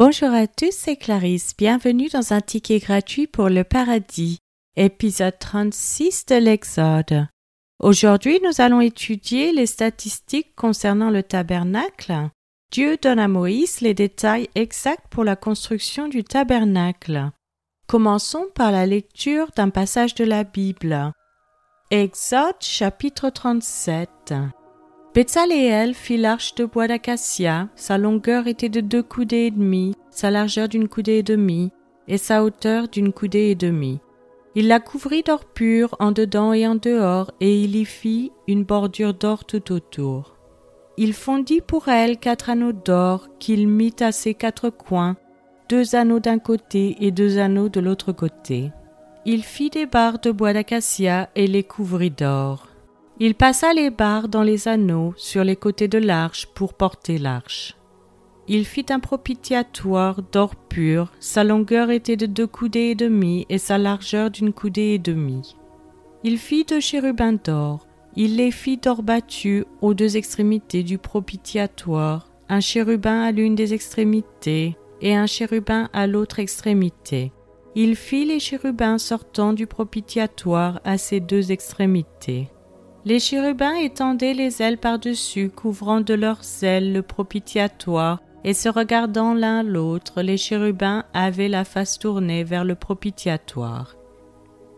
Bonjour à tous, c'est Clarisse. Bienvenue dans un ticket gratuit pour le paradis, épisode 36 de l'Exode. Aujourd'hui, nous allons étudier les statistiques concernant le tabernacle. Dieu donne à Moïse les détails exacts pour la construction du tabernacle. Commençons par la lecture d'un passage de la Bible. Exode chapitre 37 Betsaléel fit l'arche de bois d'acacia, sa longueur était de deux coudées et demie, sa largeur d'une coudée et demie, et sa hauteur d'une coudée et demie. Il la couvrit d'or pur en dedans et en dehors, et il y fit une bordure d'or tout autour. Il fondit pour elle quatre anneaux d'or qu'il mit à ses quatre coins, deux anneaux d'un côté et deux anneaux de l'autre côté. Il fit des barres de bois d'acacia et les couvrit d'or. Il passa les barres dans les anneaux sur les côtés de l'arche pour porter l'arche. Il fit un propitiatoire d'or pur, sa longueur était de deux coudées et demie et sa largeur d'une coudée et demie. Il fit deux chérubins d'or, il les fit d'or battu aux deux extrémités du propitiatoire, un chérubin à l'une des extrémités et un chérubin à l'autre extrémité. Il fit les chérubins sortant du propitiatoire à ces deux extrémités. Les chérubins étendaient les ailes par-dessus, couvrant de leurs ailes le propitiatoire, et se regardant l'un l'autre, les chérubins avaient la face tournée vers le propitiatoire.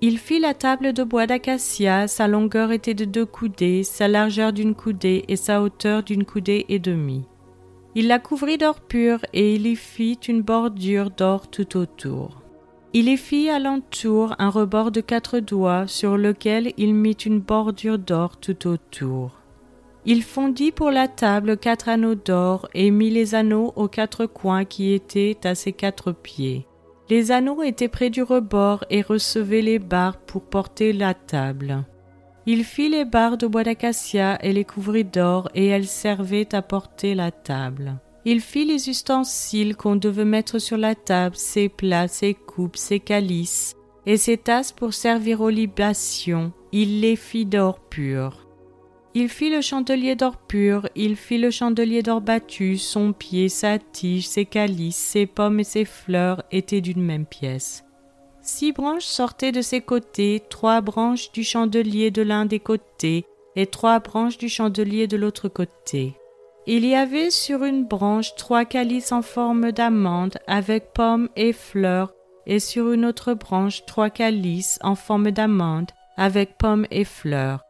Il fit la table de bois d'acacia, sa longueur était de deux coudées, sa largeur d'une coudée et sa hauteur d'une coudée et demie. Il la couvrit d'or pur et il y fit une bordure d'or tout autour. Il y fit alentour un rebord de quatre doigts sur lequel il mit une bordure d'or tout autour. Il fondit pour la table quatre anneaux d'or et mit les anneaux aux quatre coins qui étaient à ses quatre pieds. Les anneaux étaient près du rebord et recevaient les barres pour porter la table. Il fit les barres de bois d'acacia et les couvrit d'or et elles servaient à porter la table. Il fit les ustensiles qu'on devait mettre sur la table, ses plats, ses coupes, ses calices, et ses tasses pour servir aux libations. Il les fit d'or pur. Il fit le chandelier d'or pur, il fit le chandelier d'or battu, son pied, sa tige, ses calices, ses pommes et ses fleurs étaient d'une même pièce. Six branches sortaient de ses côtés, trois branches du chandelier de l'un des côtés, et trois branches du chandelier de l'autre côté. Il y avait sur une branche trois calices en forme d'amande avec pommes et fleurs, et sur une autre branche trois calices en forme d'amande avec pommes et fleurs.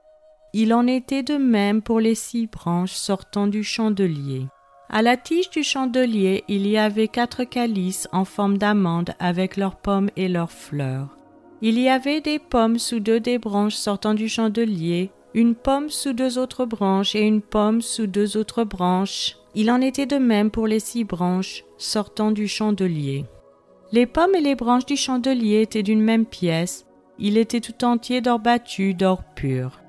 Il en était de même pour les six branches sortant du chandelier. À la tige du chandelier, il y avait quatre calices en forme d'amande avec leurs pommes et leurs fleurs. Il y avait des pommes sous deux des branches sortant du chandelier, une pomme sous deux autres branches et une pomme sous deux autres branches. Il en était de même pour les six branches sortant du chandelier. Les pommes et les branches du chandelier étaient d'une même pièce. Il était tout entier d'or battu, d'or pur.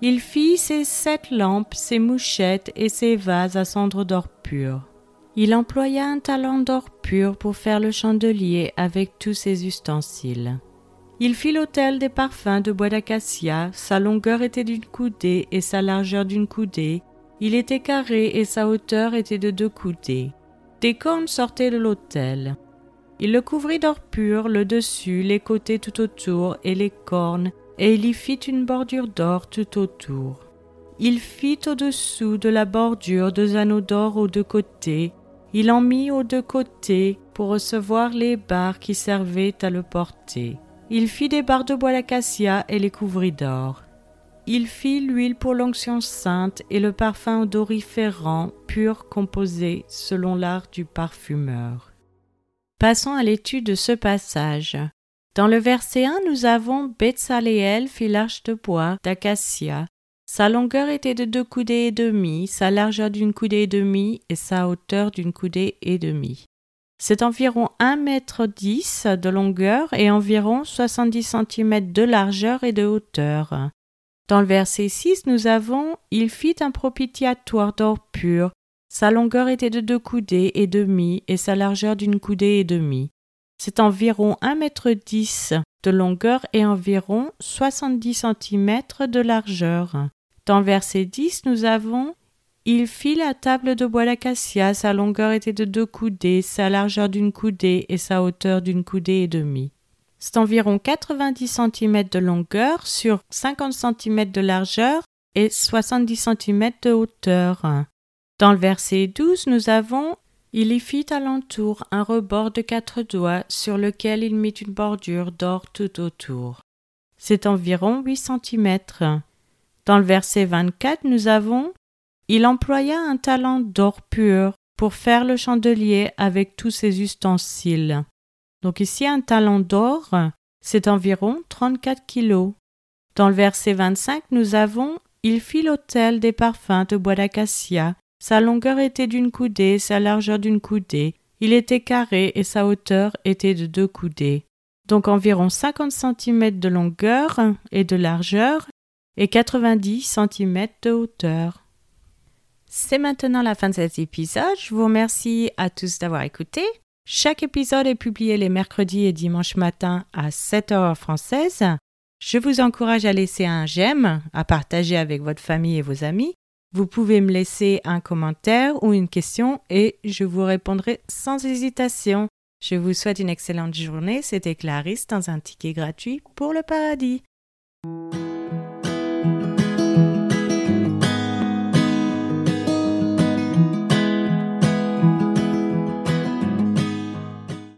Il fit ses sept lampes, ses mouchettes et ses vases à cendre d'or pur. Il employa un talent d'or pur pour faire le chandelier avec tous ses ustensiles. Il fit l'autel des parfums de bois d'acacia, sa longueur était d'une coudée et sa largeur d'une coudée, il était carré et sa hauteur était de deux coudées. Des cornes sortaient de l'autel. Il le couvrit d'or pur, le dessus, les côtés tout autour et les cornes, et il y fit une bordure d'or tout autour. Il fit au-dessous de la bordure deux anneaux d'or aux deux côtés, il en mit aux deux côtés pour recevoir les barres qui servaient à le porter. Il fit des barres de bois d'acacia et les couvrit d'or. Il fit l'huile pour l'onction sainte et le parfum odoriférant pur composé selon l'art du parfumeur. Passons à l'étude de ce passage. Dans le verset 1, nous avons Betsaléel fit l'arche de bois d'acacia. Sa longueur était de deux coudées et demie, sa largeur d'une coudée et demie et sa hauteur d'une coudée et demie. C'est environ 1 mètre 10 de longueur et environ 70 cm de largeur et de hauteur. Dans le verset 6, nous avons Il fit un propitiatoire d'or pur. Sa longueur était de deux coudées et demi et sa largeur d'une coudée et demie. C'est environ 1 mètre 10 de longueur et environ 70 cm de largeur. Dans le verset 10, nous avons il fit la table de bois d'acacia, sa longueur était de deux coudées, sa largeur d'une coudée et sa hauteur d'une coudée et demie. C'est environ 90 cm de longueur sur 50 cm de largeur et 70 cm de hauteur. Dans le verset 12, nous avons Il y fit alentour un rebord de quatre doigts sur lequel il mit une bordure d'or tout autour. C'est environ 8 cm. Dans le verset 24, nous avons Il employa un talent d'or pur pour faire le chandelier avec tous ses ustensiles. Donc ici, un talent d'or, c'est environ 34 kilos. Dans le verset 25, nous avons Il fit l'autel des parfums de bois d'acacia. Sa longueur était d'une coudée, sa largeur d'une coudée. Il était carré et sa hauteur était de deux coudées. Donc environ 50 cm de longueur et de largeur et 90 cm de hauteur. C'est maintenant la fin de cet épisode. Je vous remercie à tous d'avoir écouté. Chaque épisode est publié les mercredis et dimanches matin à 7 h française. Je vous encourage à laisser un j'aime, à partager avec votre famille et vos amis. Vous pouvez me laisser un commentaire ou une question et je vous répondrai sans hésitation. Je vous souhaite une excellente journée. C'était Clarisse dans un ticket gratuit pour le paradis.